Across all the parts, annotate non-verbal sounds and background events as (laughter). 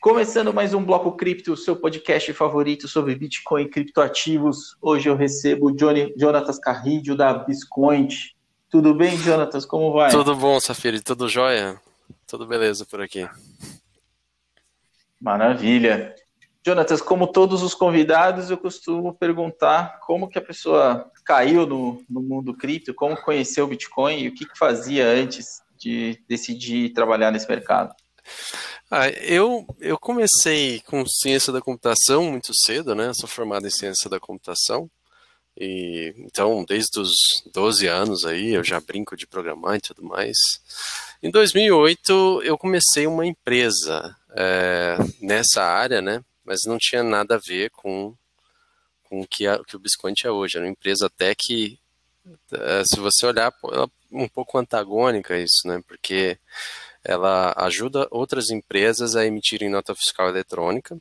Começando mais um Bloco Cripto, seu podcast favorito sobre Bitcoin e criptoativos. Hoje eu recebo o Johnny, Jonatas Carridio da Biscoint. Tudo bem, Jonatas? Como vai? Tudo bom, Safiri. Tudo jóia? Tudo beleza por aqui. Maravilha. Jonatas, como todos os convidados, eu costumo perguntar como que a pessoa caiu no, no mundo cripto, como conheceu o Bitcoin e o que, que fazia antes de decidir trabalhar nesse mercado. Ah, eu, eu comecei com ciência da computação muito cedo, né? Sou formado em ciência da computação. E, então, desde os 12 anos aí, eu já brinco de programar e tudo mais. Em 2008, eu comecei uma empresa é, nessa área, né? Mas não tinha nada a ver com, com o que, a, que o Biscoint é hoje. Era uma empresa até que, é, se você olhar, ela é um pouco antagônica isso, né? Porque ela ajuda outras empresas a emitirem nota fiscal eletrônica,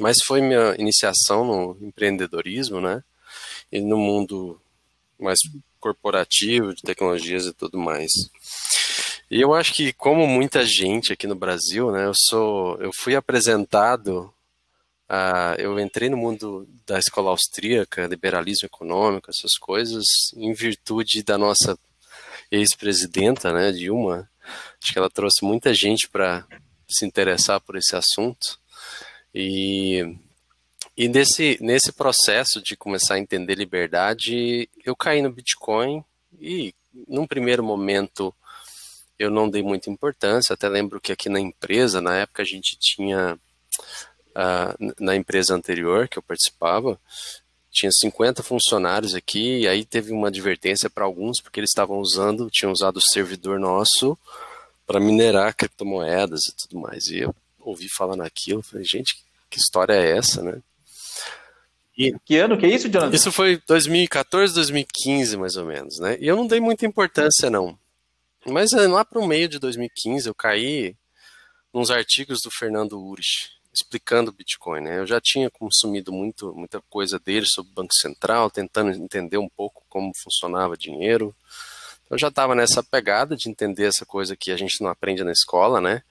mas foi minha iniciação no empreendedorismo, né? E no mundo mais corporativo, de tecnologias e tudo mais. E eu acho que, como muita gente aqui no Brasil, né, eu sou, eu fui apresentado, a, eu entrei no mundo da escola austríaca, liberalismo econômico, essas coisas, em virtude da nossa ex-presidenta, né, Dilma, Acho que ela trouxe muita gente para se interessar por esse assunto. E, e nesse, nesse processo de começar a entender liberdade, eu caí no Bitcoin e, num primeiro momento, eu não dei muita importância. Até lembro que aqui na empresa, na época, a gente tinha. Uh, na empresa anterior que eu participava, tinha 50 funcionários aqui, e aí teve uma advertência para alguns, porque eles estavam usando, tinham usado o servidor nosso para minerar criptomoedas e tudo mais. E eu ouvi falar naquilo, falei, gente, que história é essa, né? E, que ano que é isso, Jonathan? Isso foi 2014, 2015, mais ou menos, né? E eu não dei muita importância, não. Mas eh, lá para o meio de 2015 eu caí nos artigos do Fernando Urich, explicando Bitcoin, né? Eu já tinha consumido muito, muita coisa dele sobre o Banco Central, tentando entender um pouco como funcionava dinheiro, eu já estava nessa pegada de entender essa coisa que a gente não aprende na escola, né?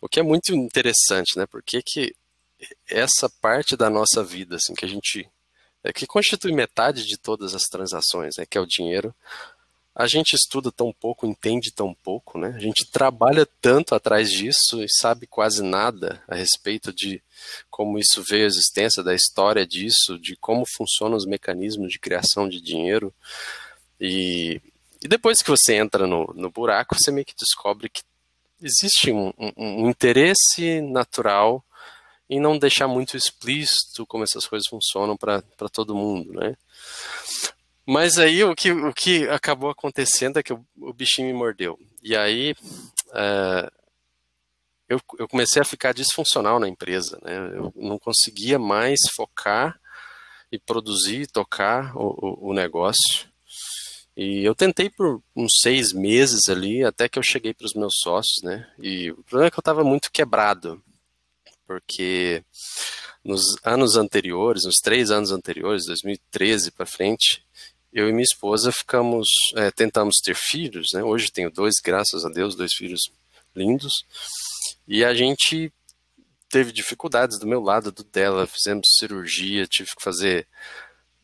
O que é muito interessante, né? Porque que essa parte da nossa vida, assim, que a gente é, que constitui metade de todas as transações, né, que é o dinheiro, a gente estuda tão pouco, entende tão pouco, né? A gente trabalha tanto atrás disso e sabe quase nada a respeito de como isso veio à existência, da história disso, de como funcionam os mecanismos de criação de dinheiro. E e depois que você entra no, no buraco, você meio que descobre que existe um, um, um interesse natural em não deixar muito explícito como essas coisas funcionam para todo mundo, né? Mas aí o que, o que acabou acontecendo é que o, o bichinho me mordeu. E aí uh, eu, eu comecei a ficar disfuncional na empresa, né? Eu não conseguia mais focar e produzir, tocar o, o, o negócio. E eu tentei por uns seis meses ali, até que eu cheguei para os meus sócios, né? E o problema é que eu estava muito quebrado, porque nos anos anteriores, nos três anos anteriores, 2013 para frente, eu e minha esposa ficamos, é, tentamos ter filhos, né? Hoje tenho dois, graças a Deus, dois filhos lindos. E a gente teve dificuldades do meu lado, do dela, fizemos cirurgia, tive que fazer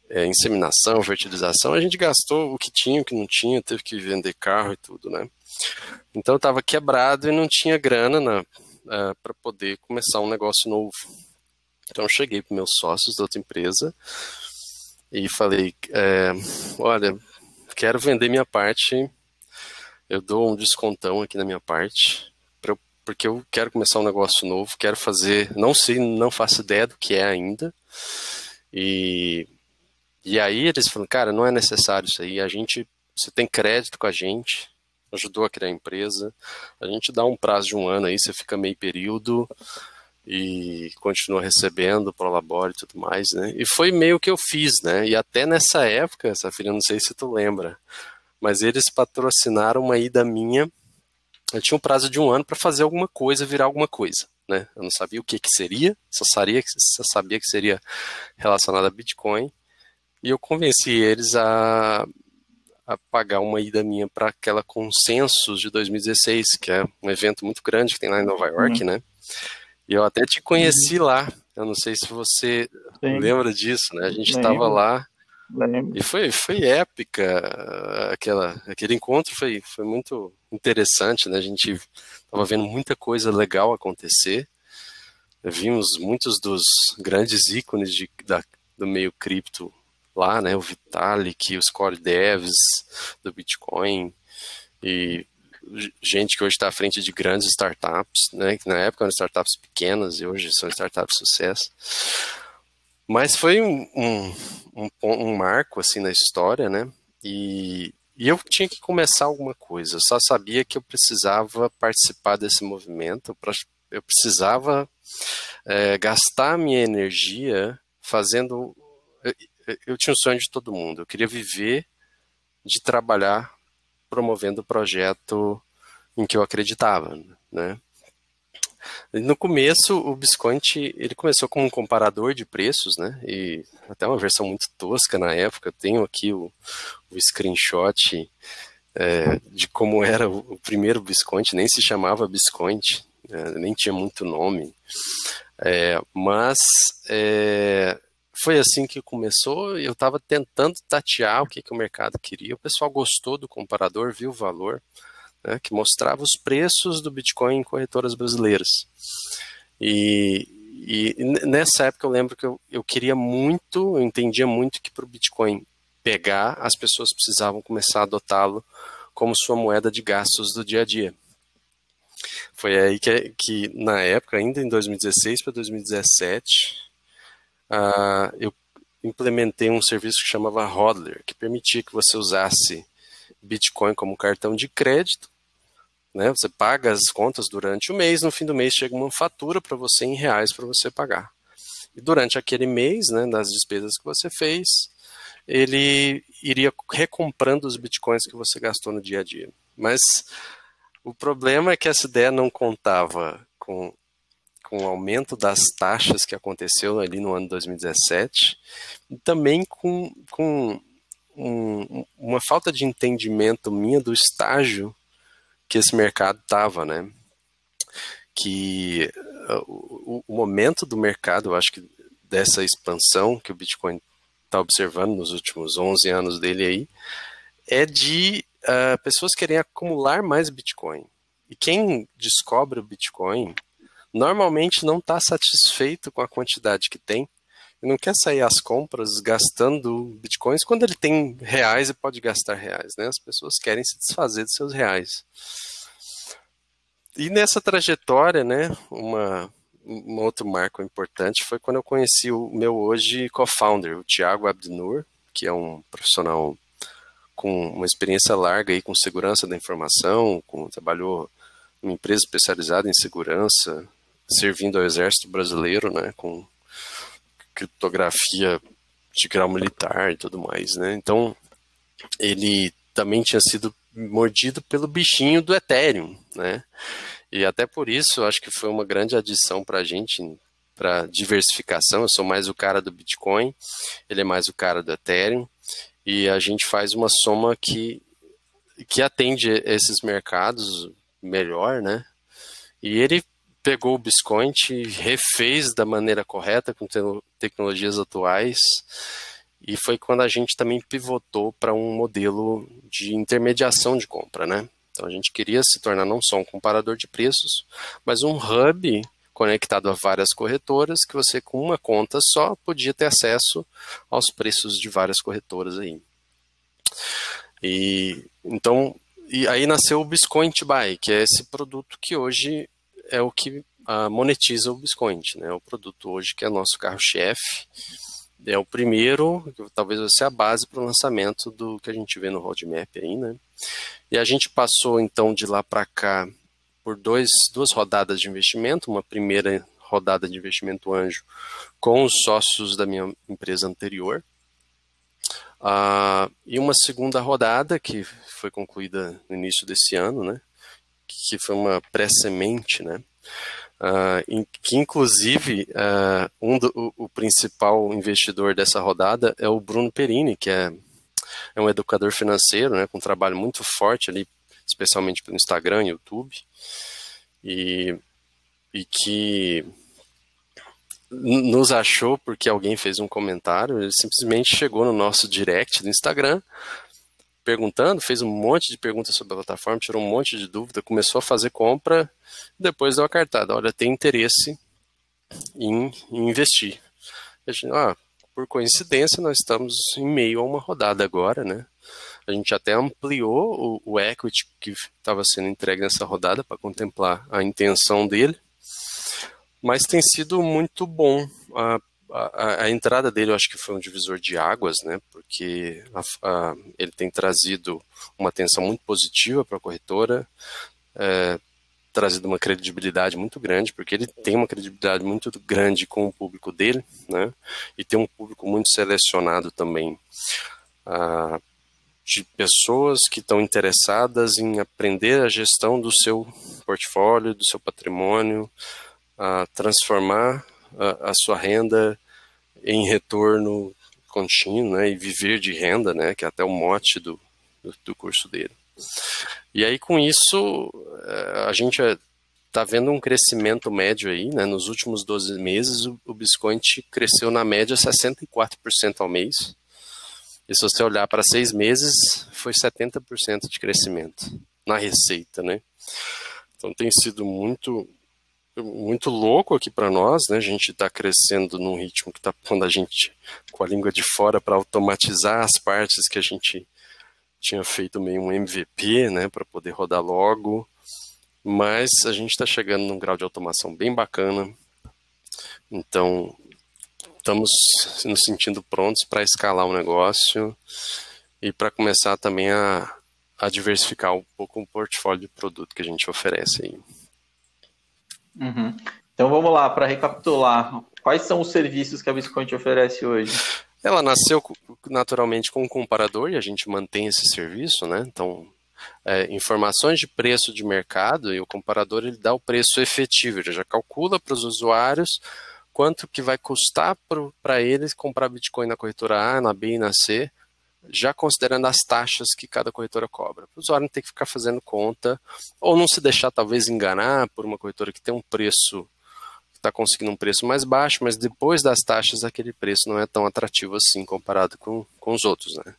é, inseminação, fertilização, a gente gastou o que tinha, o que não tinha, teve que vender carro e tudo, né? Então eu estava quebrado e não tinha grana uh, é, para poder começar um negócio novo. Então eu cheguei para meus sócios da outra empresa e falei, é, olha, quero vender minha parte, eu dou um descontão aqui na minha parte, porque eu quero começar um negócio novo, quero fazer, não sei, não faço ideia do que é ainda, e e aí eles falam, cara, não é necessário isso aí, a gente, você tem crédito com a gente, ajudou a criar a empresa, a gente dá um prazo de um ano aí, você fica meio período e continua recebendo, prolabore e tudo mais, né? E foi meio que eu fiz, né? E até nessa época, Safira, não sei se tu lembra, mas eles patrocinaram uma ida minha, eu tinha um prazo de um ano para fazer alguma coisa, virar alguma coisa. Né? Eu não sabia o que, que seria, só sabia, só sabia que seria relacionado a Bitcoin. E eu convenci eles a, a pagar uma ida minha para aquela Consensus de 2016, que é um evento muito grande que tem lá em Nova York, uhum. né? E eu até te conheci uhum. lá. Eu não sei se você Sim. lembra disso, né? A gente estava lá. Lembro. E foi, foi épica aquela, aquele encontro foi, foi muito interessante, né? A gente estava vendo muita coisa legal acontecer. Vimos muitos dos grandes ícones de, da, do meio cripto lá, né? O Vitalik, os core devs do Bitcoin e gente que hoje está à frente de grandes startups, né, que na época eram startups pequenas e hoje são startups de sucesso. Mas foi um, um, um, um marco assim na história, né? E, e, eu tinha que começar alguma coisa. Eu só sabia que eu precisava participar desse movimento. Eu precisava é, gastar minha energia fazendo. Eu, eu tinha o sonho de todo mundo. Eu queria viver de trabalhar promovendo o projeto em que eu acreditava, né? No começo, o Bisconte, ele começou como um comparador de preços, né? E até uma versão muito tosca na época. Eu tenho aqui o, o screenshot é, de como era o, o, primeiro Bisconte, nem se chamava Bisconte, é, nem tinha muito nome. É, mas é, foi assim que começou. Eu estava tentando tatear o que, que o mercado queria. O pessoal gostou do comparador, viu o valor, né, que mostrava os preços do Bitcoin em corretoras brasileiras. E, e nessa época eu lembro que eu, eu queria muito, eu entendia muito que para o Bitcoin pegar, as pessoas precisavam começar a adotá-lo como sua moeda de gastos do dia a dia. Foi aí que, que na época, ainda em 2016 para 2017, uh, eu implementei um serviço que chamava Hodler, que permitia que você usasse Bitcoin como cartão de crédito. Né? Você paga as contas durante o mês, no fim do mês chega uma fatura para você em reais para você pagar. E durante aquele mês, né, das despesas que você fez, ele iria recomprando os bitcoins que você gastou no dia a dia. Mas o problema é que essa ideia não contava com com o aumento das taxas que aconteceu ali no ano 2017 e também com, com um, uma falta de entendimento minha do estágio que esse mercado estava, né? Que uh, o, o, momento do mercado, eu acho que dessa expansão que o Bitcoin está observando nos últimos 11 anos dele aí, é de uh, pessoas querem acumular mais Bitcoin. E quem descobre o Bitcoin normalmente não está satisfeito com a quantidade que tem e não quer sair às compras gastando bitcoins quando ele tem reais e pode gastar reais, né? As pessoas querem se desfazer de seus reais. E nessa trajetória, né, uma, um outro marco importante foi quando eu conheci o meu hoje co-founder, o Thiago Abdinur, que é um profissional com uma experiência larga aí com segurança da informação, com, trabalhou uma empresa especializada em segurança, servindo ao exército brasileiro, né, com criptografia de grau militar e tudo mais, né? Então, ele também tinha sido mordido pelo bichinho do Ethereum, né? E até por isso, acho que foi uma grande adição para a gente, para diversificação. Eu sou mais o cara do Bitcoin, ele é mais o cara do Ethereum, e a gente faz uma soma que, que atende esses mercados melhor, né? E ele pegou o Bisconte, refez da maneira correta, com te tecnologias atuais, e foi quando a gente também pivotou para um modelo de intermediação de compra, né? Então a gente queria se tornar não só um comparador de preços, mas um hub conectado a várias corretoras que você com uma conta só podia ter acesso aos preços de várias corretoras aí. E então e aí nasceu o Biscoint Buy, que é esse produto que hoje é o que uh, monetiza o Biscoint, né? O produto hoje que é nosso carro-chefe. É o primeiro, que talvez vai ser a base para o lançamento do que a gente vê no roadmap aí, né? E a gente passou então de lá para cá por dois, duas rodadas de investimento, uma primeira rodada de investimento anjo com os sócios da minha empresa anterior, uh, e uma segunda rodada que foi concluída no início desse ano, né? Que foi uma pré-semente, né? Uh, em, que inclusive uh, um do, o, o, principal investidor dessa rodada é o Bruno Perini, que é, é um educador financeiro, né, com um trabalho muito forte ali, especialmente pelo Instagram, YouTube. E e que nos achou porque alguém fez um comentário, ele simplesmente chegou no nosso direct do Instagram, perguntando, fez um monte de perguntas sobre a plataforma, tirou um monte de dúvida, começou a fazer compra, depois deu a cartada, olha, tem interesse em, em investir. A gente, ah, por coincidência, nós estamos em meio a uma rodada agora, né? A gente até ampliou o, o equity que estava sendo entregue nessa rodada para contemplar a intenção dele, mas tem sido muito bom. A, a, a, entrada dele eu acho que foi um divisor de águas, né? Porque a, ele tem trazido uma atenção muito positiva para a corretora, é, trazido uma credibilidade muito grande, porque ele tem uma credibilidade muito grande com o público dele, né? E tem um público muito selecionado também. De pessoas que estão interessadas em aprender a gestão do seu portfólio, do seu patrimônio, a transformar a, a sua renda em retorno contínuo, né, e viver de renda, né, que é até o mote do, do, do curso dele. E aí com isso eh, a gente está vendo um crescimento médio aí, né, nos últimos 12 meses o, o Bitcoin cresceu na média 64% ao mês, e se você olhar para seis meses, foi 70% de crescimento na receita, né? Então tem sido muito muito louco aqui para nós, né? A gente está crescendo num ritmo que está pondo a gente com a língua de fora para automatizar as partes que a gente tinha feito meio um MVP, né? Para poder rodar logo. Mas a gente está chegando num grau de automação bem bacana. Então estamos nos sentindo prontos para escalar o negócio e para começar também a, a diversificar um pouco o portfólio de produto que a gente oferece aí. Uhum. Então vamos lá, para recapitular, quais são os serviços que a Visconti oferece hoje? Ela nasceu naturalmente com um comparador e a gente mantém esse serviço, né? Então, é, informações de preço de mercado e o comparador ele dá o preço efetivo, ele já calcula para os usuários quanto que vai custar para eles comprar Bitcoin na corretora A, na B e na C, já considerando as taxas que cada corretora cobra. O usuário não tem que ficar fazendo conta, ou não se deixar talvez enganar por uma corretora que tem um preço, que está conseguindo um preço mais baixo, mas depois das taxas aquele preço não é tão atrativo assim comparado com, com os outros. Né?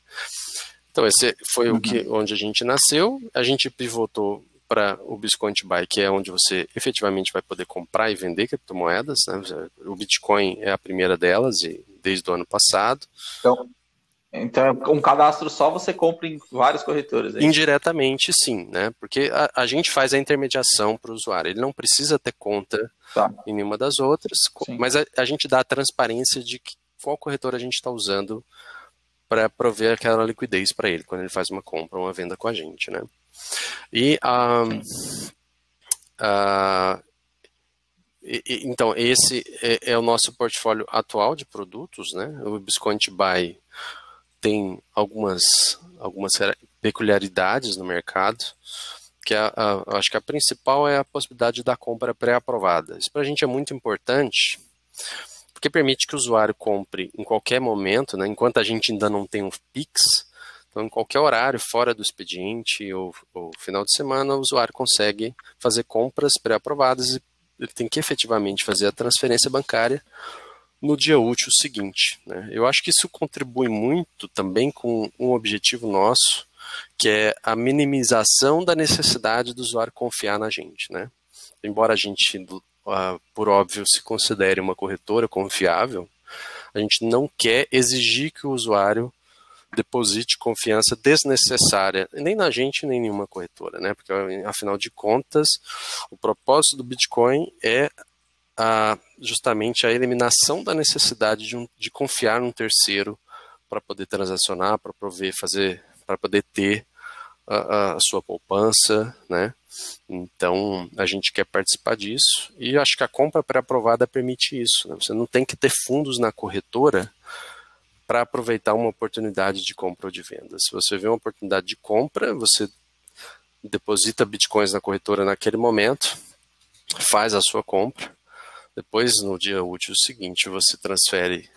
Então esse foi uhum. o que, onde a gente nasceu, a gente pivotou para o Bitcoin Buy, que é onde você efetivamente vai poder comprar e vender criptomoedas. Né? O Bitcoin é a primeira delas, e desde o ano passado. Então, então, um cadastro só você compra em vários corretores. É Indiretamente, sim, né? Porque a, a, gente faz a intermediação para o usuário. Ele não precisa ter conta tá. em nenhuma das outras, sim. mas a, a, gente dá a transparência de que, qual corretor a gente está usando para prover aquela liquidez para ele quando ele faz uma compra ou uma venda com a gente, né? E, um, uh, e, então, esse é, é, o nosso portfólio atual de produtos, né? O Bisconte Buy tem algumas, algumas peculiaridades no mercado, que a, a, acho que a principal é a possibilidade da compra pré-aprovada. Isso para a gente é muito importante, porque permite que o usuário compre em qualquer momento, né, enquanto a gente ainda não tem um PIX, então, em qualquer horário, fora do expediente ou, ou final de semana, o usuário consegue fazer compras pré-aprovadas e ele tem que efetivamente fazer a transferência bancária no dia útil seguinte. Né? Eu acho que isso contribui muito também com um objetivo nosso, que é a minimização da necessidade do usuário confiar na gente. Né? Embora a gente, uh, por óbvio, se considere uma corretora confiável, a gente não quer exigir que o usuário deposite confiança desnecessária, nem na gente, nem em nenhuma corretora, né? Porque, afinal de contas, o propósito do Bitcoin é a, justamente a eliminação da necessidade de, um, de confiar num terceiro para poder transacionar, para poder fazer, para poder ter a, a, sua poupança, né? Então a gente quer participar disso e acho que a compra pré-aprovada permite isso. Né? Você não tem que ter fundos na corretora para aproveitar uma oportunidade de compra ou de venda. Se você vê uma oportunidade de compra, você deposita bitcoins na corretora naquele momento, faz a sua compra depois, no dia útil seguinte, você transfere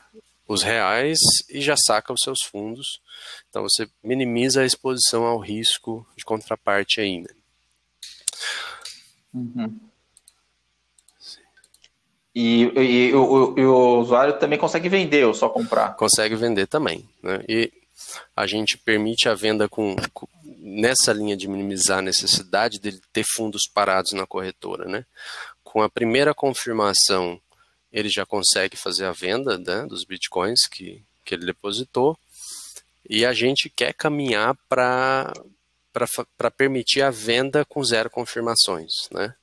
os reais e já saca os seus fundos. Então você minimiza a exposição ao risco de contraparte ainda. Uhum. E, e, e, o, e, o, usuário também consegue vender ou só comprar? Consegue vender também. Né? E a gente permite a venda com, com, nessa linha de minimizar a necessidade de ter fundos parados na corretora. Né? Com a primeira confirmação, ele já consegue fazer a venda né, dos bitcoins que, que ele depositou. E a gente quer caminhar para permitir a venda com zero confirmações. Né?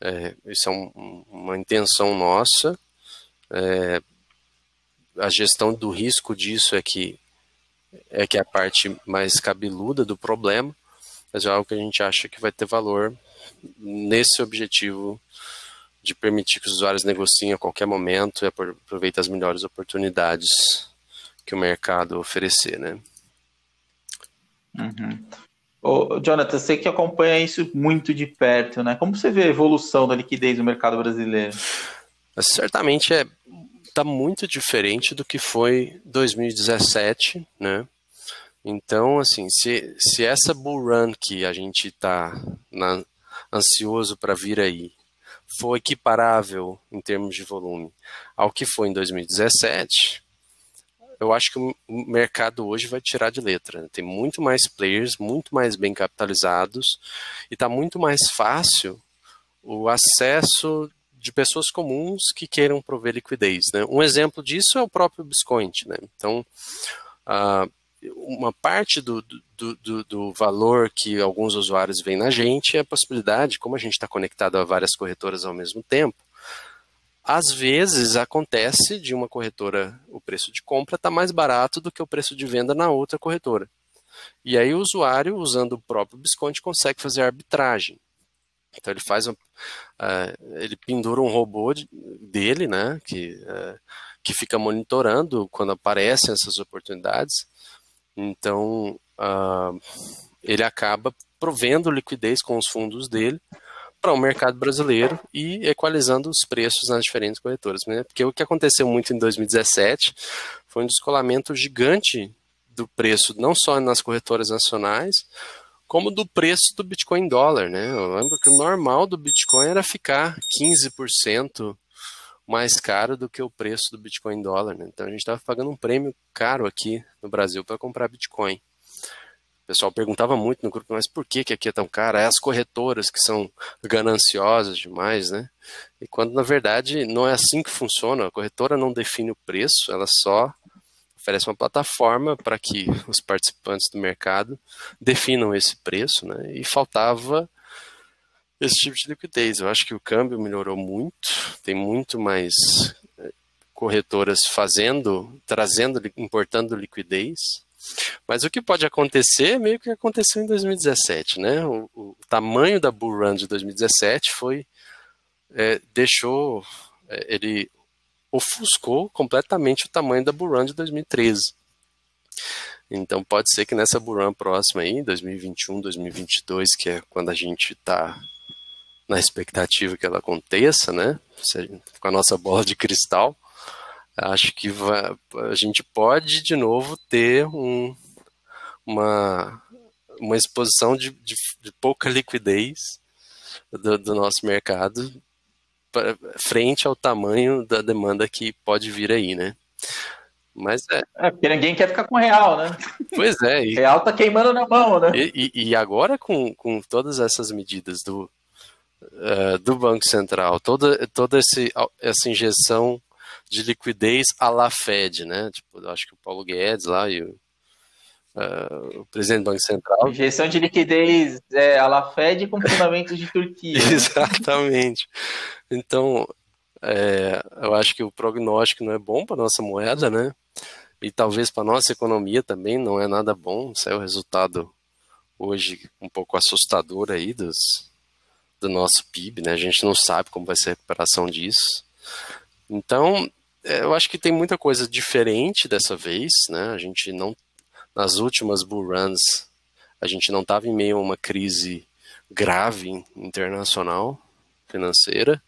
É, isso é um, uma intenção nossa. É, a gestão do risco disso é que é que é a parte mais cabeluda do problema, mas é algo que a gente acha que vai ter valor nesse objetivo de permitir que os usuários negociem a qualquer momento e aproveitem as melhores oportunidades que o mercado oferecer, né? Uhum. Ô, Jonathan, você que acompanha isso muito de perto, né? Como você vê a evolução da liquidez no mercado brasileiro? Certamente é está muito diferente do que foi 2017, né? Então, assim, se, se essa bull run que a gente está ansioso para vir aí for equiparável em termos de volume ao que foi em 2017, eu acho que o mercado hoje vai tirar de letra. Né? Tem muito mais players, muito mais bem capitalizados e está muito mais fácil o acesso de pessoas comuns que queiram prover liquidez. Né? Um exemplo disso é o próprio Bitcoin. Né? Então, uh, uma parte do, do, do, do, valor que alguns usuários veem na gente é a possibilidade, como a gente está conectado a várias corretoras ao mesmo tempo, às vezes acontece de uma corretora, o preço de compra está mais barato do que o preço de venda na outra corretora. E aí o usuário, usando o próprio Bitcoin, consegue fazer arbitragem. Então ele faz um, uh, ele pendura um robô de, dele, né, que, uh, que fica monitorando quando aparecem essas oportunidades. Então uh, ele acaba provendo liquidez com os fundos dele para o mercado brasileiro e equalizando os preços nas diferentes corretoras. Né? Porque o que aconteceu muito em 2017 foi um descolamento gigante do preço, não só nas corretoras nacionais, como do preço do Bitcoin dólar. Né? Eu lembro que o normal do Bitcoin era ficar 15% mais caro do que o preço do Bitcoin dólar. Né? Então a gente estava pagando um prêmio caro aqui no Brasil para comprar Bitcoin pessoal perguntava muito no grupo, mas por que, que aqui é tão caro? É as corretoras que são gananciosas demais, né? E quando na verdade não é assim que funciona, a corretora não define o preço, ela só oferece uma plataforma para que os participantes do mercado definam esse preço, né? E faltava esse tipo de liquidez. Eu acho que o câmbio melhorou muito, tem muito mais eh, corretoras fazendo, trazendo, importando liquidez. Mas o que pode acontecer, meio que aconteceu em 2017, né? O, o tamanho da bull run de 2017 foi é, deixou é, ele ofuscou completamente o tamanho da bull run de 2013. Então pode ser que nessa bull run próxima aí, 2021, 2022, que é quando a gente está na expectativa que ela aconteça, né? Com a nossa bola de cristal, acho que vai, a gente pode de novo ter um, uma, uma exposição de, de, de pouca liquidez do, do, nosso mercado pra, frente ao tamanho da demanda que pode vir aí, né? Mas é. É, porque ninguém quer ficar com real, né? Pois é. E, real tá queimando na mão, né? E, e, e agora com, com todas essas medidas do, uh, do Banco Central, toda, toda esse, essa injeção de liquidez à la Fed, né? Tipo, acho que o Paulo Guedes lá e o, uh, o presidente do Banco Central. Injeção de liquidez é, à la Fed com fundamentos de Turquia. (laughs) Exatamente. Então, é, eu acho que o prognóstico não é bom para nossa moeda, né? E talvez para nossa economia também não é nada bom. Saiu o resultado hoje um pouco assustador aí dos, do nosso PIB, né? A gente não sabe como vai ser a recuperação disso. Então, é, eu acho que tem muita coisa diferente dessa vez, né? A gente não, nas últimas bull runs, a gente não estava em meio a uma crise grave internacional financeira,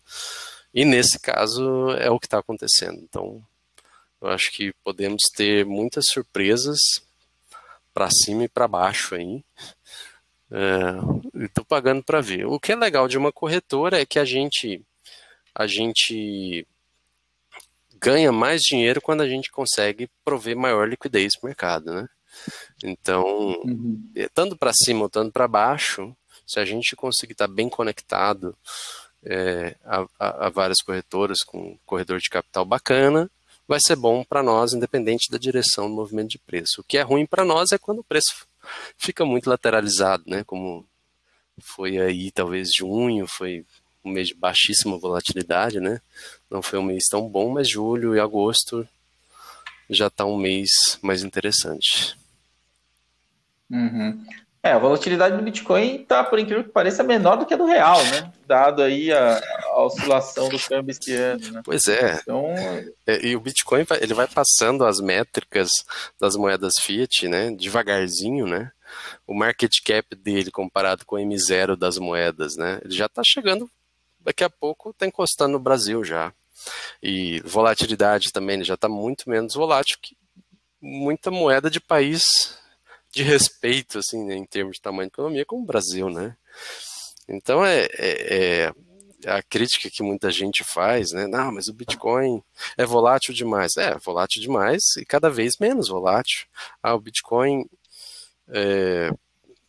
e nesse caso é o que está acontecendo. Então, eu acho que podemos ter muitas surpresas para cima e para baixo aí. É, Estou pagando para ver. O que é legal de uma corretora é que a gente a gente ganha mais dinheiro quando a gente consegue prover maior liquidez para o mercado, né? Então, uhum. Eh, tanto para cima ou tanto para baixo, se a gente conseguir estar tá bem conectado é, a, a, a, várias corretoras com um corredor de capital bacana, vai ser bom para nós, independente da direção do movimento de preço. O que é ruim para nós é quando o preço (laughs) fica muito lateralizado, né? Como foi aí, talvez junho, foi um mês de baixíssima volatilidade, né? Não foi um mês tão bom, mas julho e agosto já está um mês mais interessante. Uhum. É, a volatilidade do Bitcoin está, por incrível que pareça, menor do que a do real, né? Dado aí a, a oscilação do câmbio este ano. Né? Pois é. Então... é. E o Bitcoin ele vai passando as métricas das moedas fiat, né? Devagarzinho, né? O market cap dele comparado com o M0 das moedas, né? Ele já está chegando, daqui a pouco está encostando no Brasil já. E volatilidade também, ele já está muito menos volátil que muita moeda de país de respeito, assim, né, em termos de tamanho de economia, como o Brasil, né? Então, é, é, é, a crítica que muita gente faz, né? Não, mas o Bitcoin é volátil demais. É, volátil demais e cada vez menos volátil. Ah, o Bitcoin, é,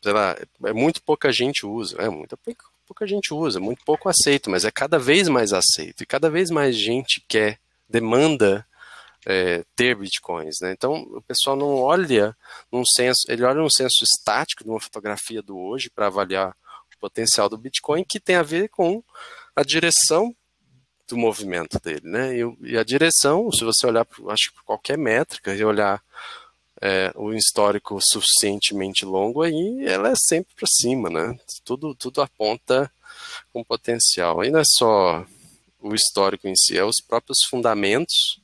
sei lá, é muito pouca gente usa. É, muita pouca, pouca gente usa, muito pouco aceito, mas é cada vez mais aceito. E cada vez mais gente quer, demanda é, ter bitcoins, né? Então o pessoal não olha num senso, ele olha num senso estático de uma fotografia do hoje para avaliar o potencial do bitcoin que tem a ver com a direção do movimento dele, né? E, e a direção, se você olhar, acho que qualquer métrica e olhar é, o histórico suficientemente longo aí, ela é sempre para cima, né? Tudo, tudo aponta com potencial. E não é só o histórico em si, é os próprios fundamentos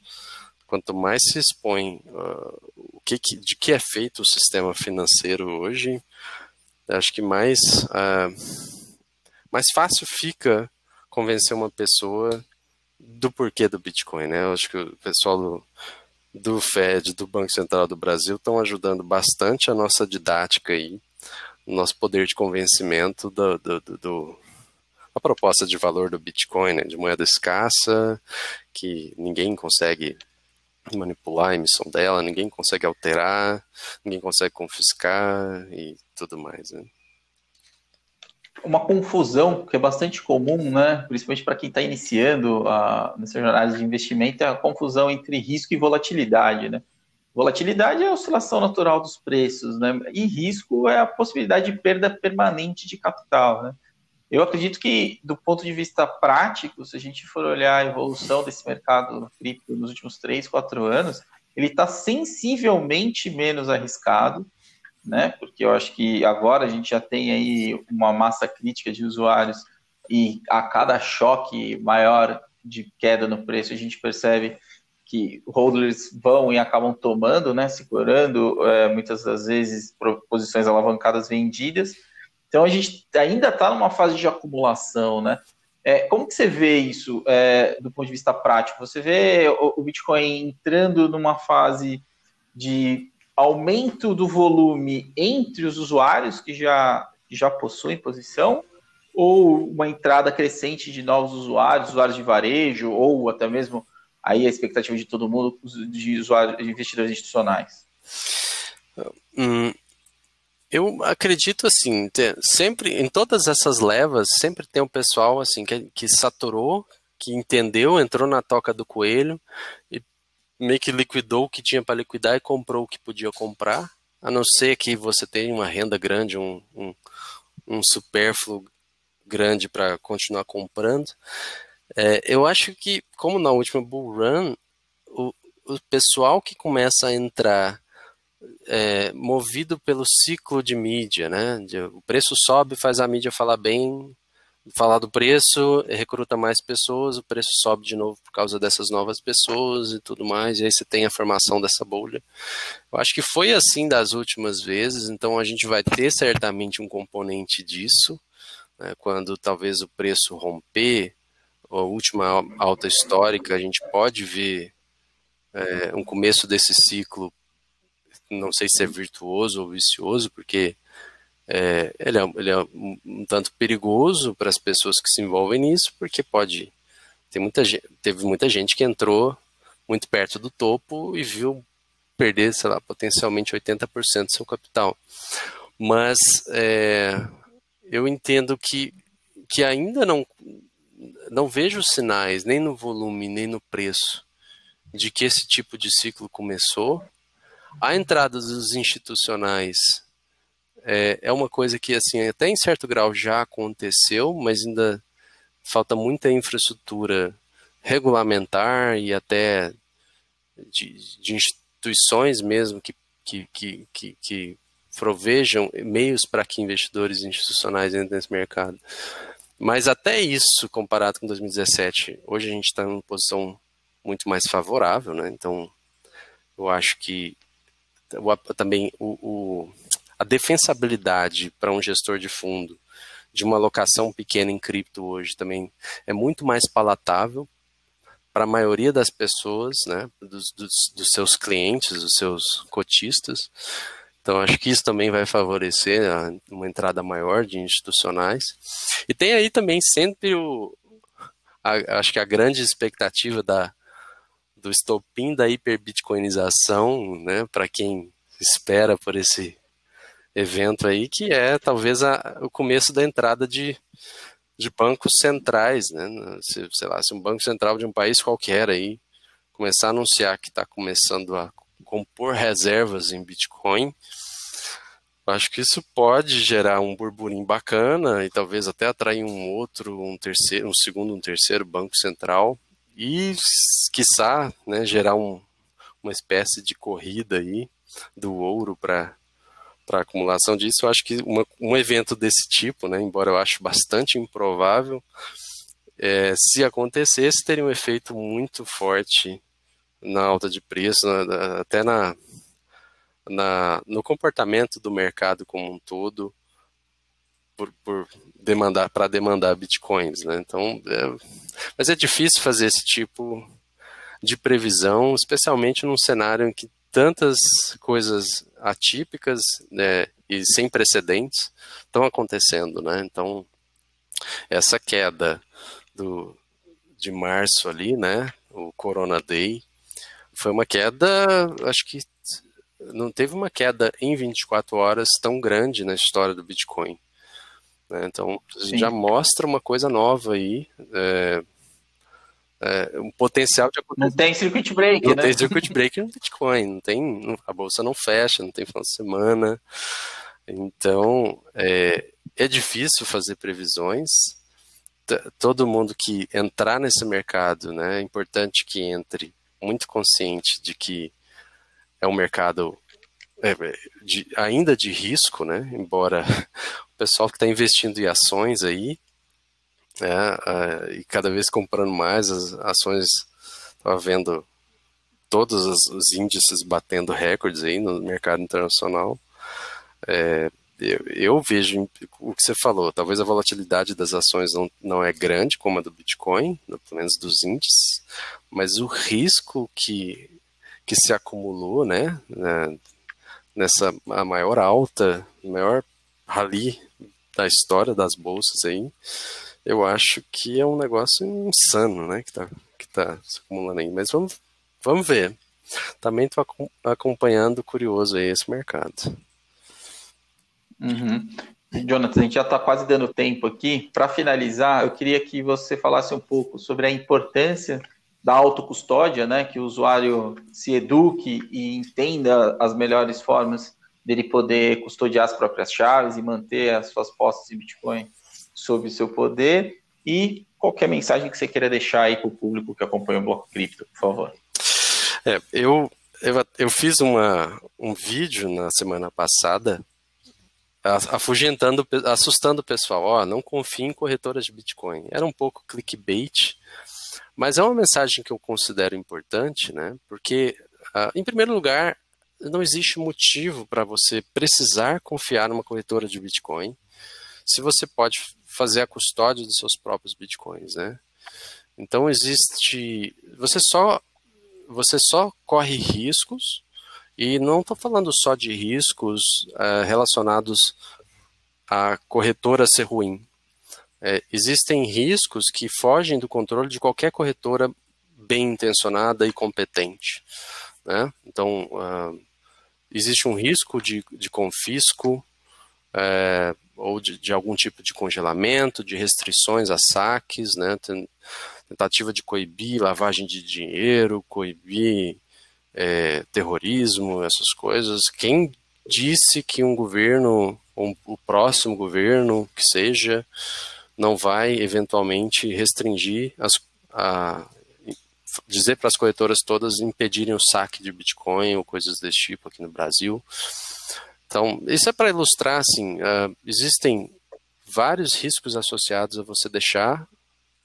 quanto mais se expõe uh, o que, que, de que é feito o sistema financeiro hoje, acho que mais, uh, mais fácil fica convencer uma pessoa do porquê do Bitcoin, né? Eu acho que o pessoal do, do Fed, do Banco Central do Brasil, estão ajudando bastante a nossa didática aí, o nosso poder de convencimento do, do, do, do a proposta de valor do Bitcoin, né, de moeda escassa, que ninguém consegue manipular a emissão dela, ninguém consegue alterar, ninguém consegue confiscar e tudo mais. Né? Uma confusão que é bastante comum, né, principalmente para quem está iniciando a, nessa jornada de investimento, é a confusão entre risco e volatilidade. Né? Volatilidade é a oscilação natural dos preços, né? e risco é a possibilidade de perda permanente de capital. Né? Eu acredito que, do ponto de vista prático, se a gente for olhar a evolução desse mercado cripto nos últimos 3, 4 anos, ele está sensivelmente menos arriscado, né? Porque eu acho que agora a gente já tem aí uma massa crítica de usuários e a cada choque maior de queda no preço, a gente percebe que holders vão e acabam tomando, né? Segurando é, muitas das vezes posições alavancadas vendidas então a gente ainda está numa fase de acumulação, né? É, como que você vê isso é, do ponto de vista prático? Você vê o, Bitcoin entrando numa fase de aumento do volume entre os usuários que já, já possuem posição, ou uma entrada crescente de novos usuários, usuários de varejo, ou até mesmo aí a expectativa de todo mundo de usuários, de investidores institucionais? Hum, eu acredito assim, sempre em todas essas levas, sempre tem um pessoal assim que, que saturou, que entendeu, entrou na toca do coelho e meio que liquidou o que tinha para liquidar e comprou o que podia comprar, a não ser que você tenha uma renda grande, um, um, um supérfluo grande para continuar comprando. É, eu acho que, como na última Bull Run, o, o pessoal que começa a entrar é, movido pelo ciclo de mídia, né? O preço sobe, faz a mídia falar bem, falar do preço, recruta mais pessoas, o preço sobe de novo por causa dessas novas pessoas e tudo mais, e aí você tem a formação dessa bolha. Eu acho que foi assim das últimas vezes, então a gente vai ter certamente um componente disso, né? quando talvez o preço romper, a última alta histórica, a gente pode ver é, um começo desse ciclo não sei se é virtuoso ou vicioso, porque é, ele, é, ele, é, um tanto perigoso para as pessoas que se envolvem nisso, porque pode ter muita teve muita gente que entrou muito perto do topo e viu perder, sei lá, potencialmente 80% do seu capital. Mas é, eu entendo que, que ainda não, não vejo sinais, nem no volume, nem no preço, de que esse tipo de ciclo começou. A entrada dos institucionais é, é uma coisa que, assim, até em certo grau já aconteceu, mas ainda falta muita infraestrutura regulamentar e até de, de instituições mesmo que, que, que, que, que provejam meios para que investidores institucionais entrem nesse mercado. Mas até isso, comparado com 2017, hoje a gente está em uma posição muito mais favorável, né? Então, eu acho que também o, o a defensabilidade para um gestor de fundo de uma alocação pequena em cripto hoje também é muito mais palatável para a maioria das pessoas, né, dos, dos, dos, seus clientes, dos seus cotistas. Então, acho que isso também vai favorecer uma entrada maior de institucionais. E tem aí também sempre o, a, acho que a grande expectativa da, do estopim da hiperbitcoinização, né, para quem espera por esse evento aí, que é talvez a, o começo da entrada de, de bancos centrais, né? Se, sei lá, se um banco central de um país qualquer aí começar a anunciar que está começando a compor reservas em Bitcoin, acho que isso pode gerar um burburinho bacana e talvez até atrair um outro, um terceiro, um segundo, um terceiro banco central e, quiçá, né, gerar um, uma espécie de corrida aí do ouro para para acumulação disso, eu acho que uma, um evento desse tipo, né, embora eu acho bastante improvável, é, se acontecesse, teria um efeito muito forte na alta de preço, na, até na, na, no comportamento do mercado como um todo, por, por demandar para demandar bitcoins, né? Então, é, mas é difícil fazer esse tipo de previsão, especialmente num cenário em que tantas coisas atípicas né, e sem precedentes estão acontecendo, né? Então, essa queda do, de março ali, né, o Corona Day, foi uma queda, acho que não teve uma queda em 24 horas tão grande na história do Bitcoin. Né? Então, Sim. já mostra uma coisa nova aí, é, é, um potencial de acontecer. Não tem circuit break, não né? tem (laughs) circuit break no Bitcoin, não tem, a bolsa não fecha, não tem final de semana. Então, é, é difícil fazer previsões. Todo mundo que entrar nesse mercado, né, é importante que entre muito consciente de que é um mercado é, de, ainda de risco, né? Embora (laughs) o pessoal que está investindo em ações aí é, e cada vez comprando mais as ações, estava vendo todos os, os, índices batendo recordes aí no mercado internacional. É, eu, eu, vejo o que você falou, talvez a volatilidade das ações não, não é grande como a do Bitcoin, pelo menos dos índices, mas o risco que, que se acumulou, né, né nessa a maior alta, maior rally da história das bolsas aí, eu acho que é um negócio insano, né, que tá, que tá se acumulando aí. Mas vamos, vamos ver. Também estou acompanhando curioso aí esse mercado. Uhum. Jonathan, a gente já está quase dando tempo aqui. Para finalizar, eu queria que você falasse um pouco sobre a importância da autocustódia, né? Que o usuário se eduque e entenda as melhores formas dele poder custodiar as próprias chaves e manter as suas posses de Bitcoin sob o seu poder e qualquer mensagem que você queira deixar aí para o público que acompanha o Bloco Cripto, por favor. É, eu, eu, eu fiz uma, um vídeo na semana passada afugentando, assustando o pessoal. Ó, não confie em corretoras de Bitcoin. Era um pouco clickbait, mas é uma mensagem que eu considero importante, né? Porque, uh, em primeiro lugar, não existe motivo para você precisar confiar numa corretora de Bitcoin se você pode fazer a custódia dos seus próprios bitcoins, né? Então existe, você só você só corre riscos e não estou falando só de riscos é, relacionados à corretora ser ruim. É, existem riscos que fogem do controle de qualquer corretora bem intencionada e competente. Né? Então, uh, existe um risco de, de confisco é, ou de, de, algum tipo de congelamento, de restrições a saques, né? tentativa de coibir lavagem de dinheiro, coibir é, terrorismo, essas coisas. Quem disse que um governo, um, o próximo governo que seja, não vai eventualmente restringir as, a, dizer para as corretoras todas impedirem o saque de Bitcoin ou coisas desse tipo aqui no Brasil. Então, isso é para ilustrar, assim, uh, existem vários riscos associados a você deixar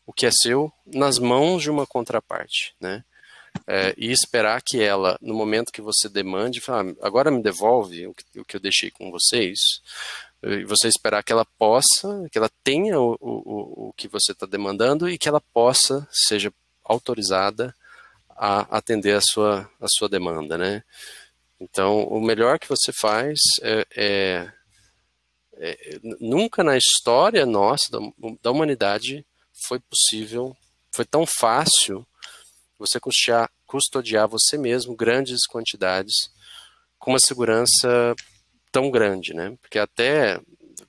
o que é seu nas mãos de uma contraparte, né? É, e esperar que ela, no momento que você demande, fala, ah, agora me devolve o que, o que eu deixei com vocês, e você esperar que ela possa, que ela tenha o, o, o que você está demandando e que ela possa, seja autorizada a atender a sua, a sua demanda, né? Então, o melhor que você faz é, é, é nunca na história nossa, da, da, humanidade, foi possível, foi tão fácil você custear, custodiar você mesmo grandes quantidades com uma segurança tão grande, né? Porque até,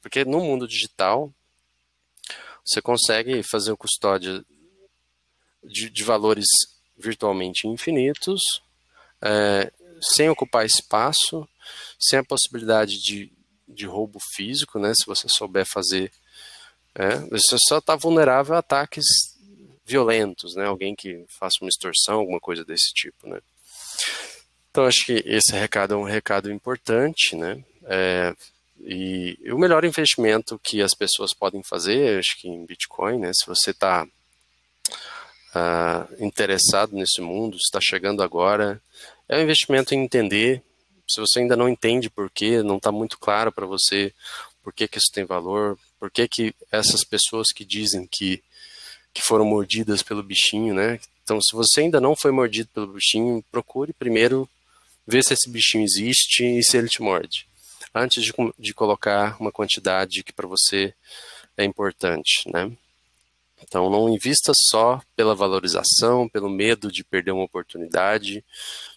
porque no mundo digital, você consegue fazer o custódia de, de valores virtualmente infinitos, é, sem ocupar espaço, sem a possibilidade de, de roubo físico, né, se você souber fazer. É, você só está vulnerável a ataques violentos, né, alguém que faça uma extorsão, alguma coisa desse tipo. Né. Então, acho que esse recado é um recado importante, né, é, e o melhor investimento que as pessoas podem fazer, acho que em Bitcoin, né, se você está uh, interessado nesse mundo, está chegando agora, é um investimento em entender. Se você ainda não entende por quê, não está muito claro para você por que, que isso tem valor, por que, que essas pessoas que dizem que, que foram mordidas pelo bichinho, né? Então, se você ainda não foi mordido pelo bichinho, procure primeiro ver se esse bichinho existe e se ele te morde, antes de, de colocar uma quantidade que para você é importante, né? Então, não invista só pela valorização, pelo medo de perder uma oportunidade.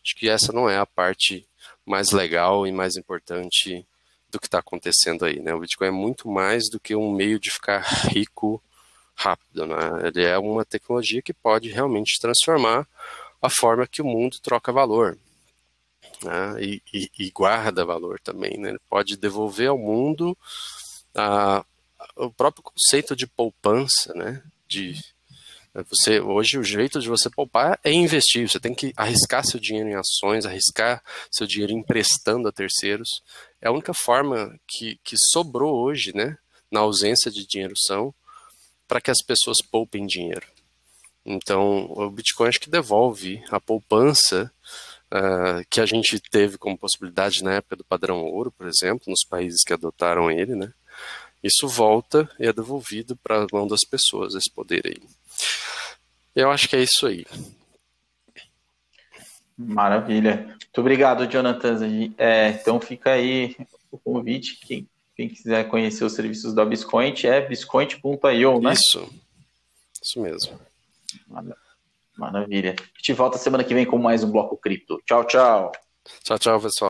Acho que essa não é a parte mais legal e mais importante do que está acontecendo aí. Né? O Bitcoin é muito mais do que um meio de ficar (laughs) rico rápido. Né? Ele é uma tecnologia que pode realmente transformar a forma que o mundo troca valor. Né? E, e, e, guarda valor também. Né? Ele pode devolver ao mundo a, o próprio conceito de poupança, né? De você hoje o jeito de você poupar é investir. Você tem que arriscar seu dinheiro em ações, arriscar seu dinheiro emprestando a terceiros. É a única forma que, que sobrou hoje, né? Na ausência de dinheiro são para que as pessoas poupem dinheiro. Então, o Bitcoin acho que devolve a poupança uh, que a gente teve como possibilidade na época do padrão ouro, por exemplo, nos países que adotaram ele, né? isso volta e é devolvido para a mão das pessoas, esse poder aí. Eu acho que é isso aí. Maravilha. Muito obrigado, Jonathan. É, então fica aí o convite. Quem, quem quiser conhecer os serviços da Biscoint é biscoint.io, né? Isso. Isso mesmo. Maravilha. A gente volta semana que vem com mais um Bloco Cripto. Tchau, tchau. Tchau, tchau, pessoal.